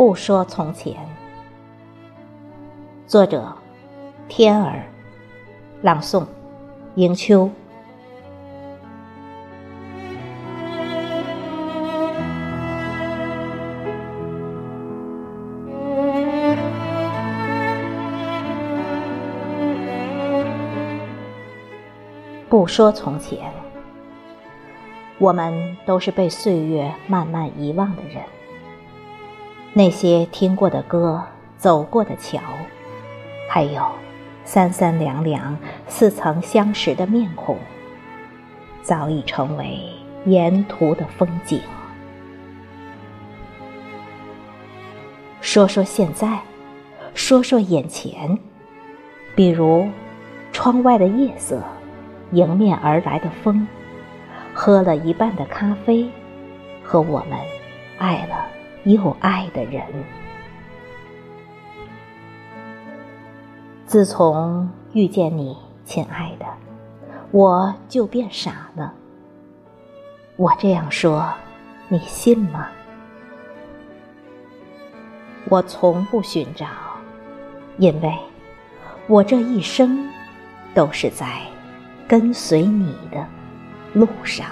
不说从前。作者：天儿，朗诵：迎秋。不说从前，我们都是被岁月慢慢遗忘的人。那些听过的歌、走过的桥，还有三三两两、似曾相识的面孔，早已成为沿途的风景。说说现在，说说眼前，比如窗外的夜色。迎面而来的风，喝了一半的咖啡，和我们爱了又爱的人。自从遇见你，亲爱的，我就变傻了。我这样说，你信吗？我从不寻找，因为我这一生都是在。跟随你的路上。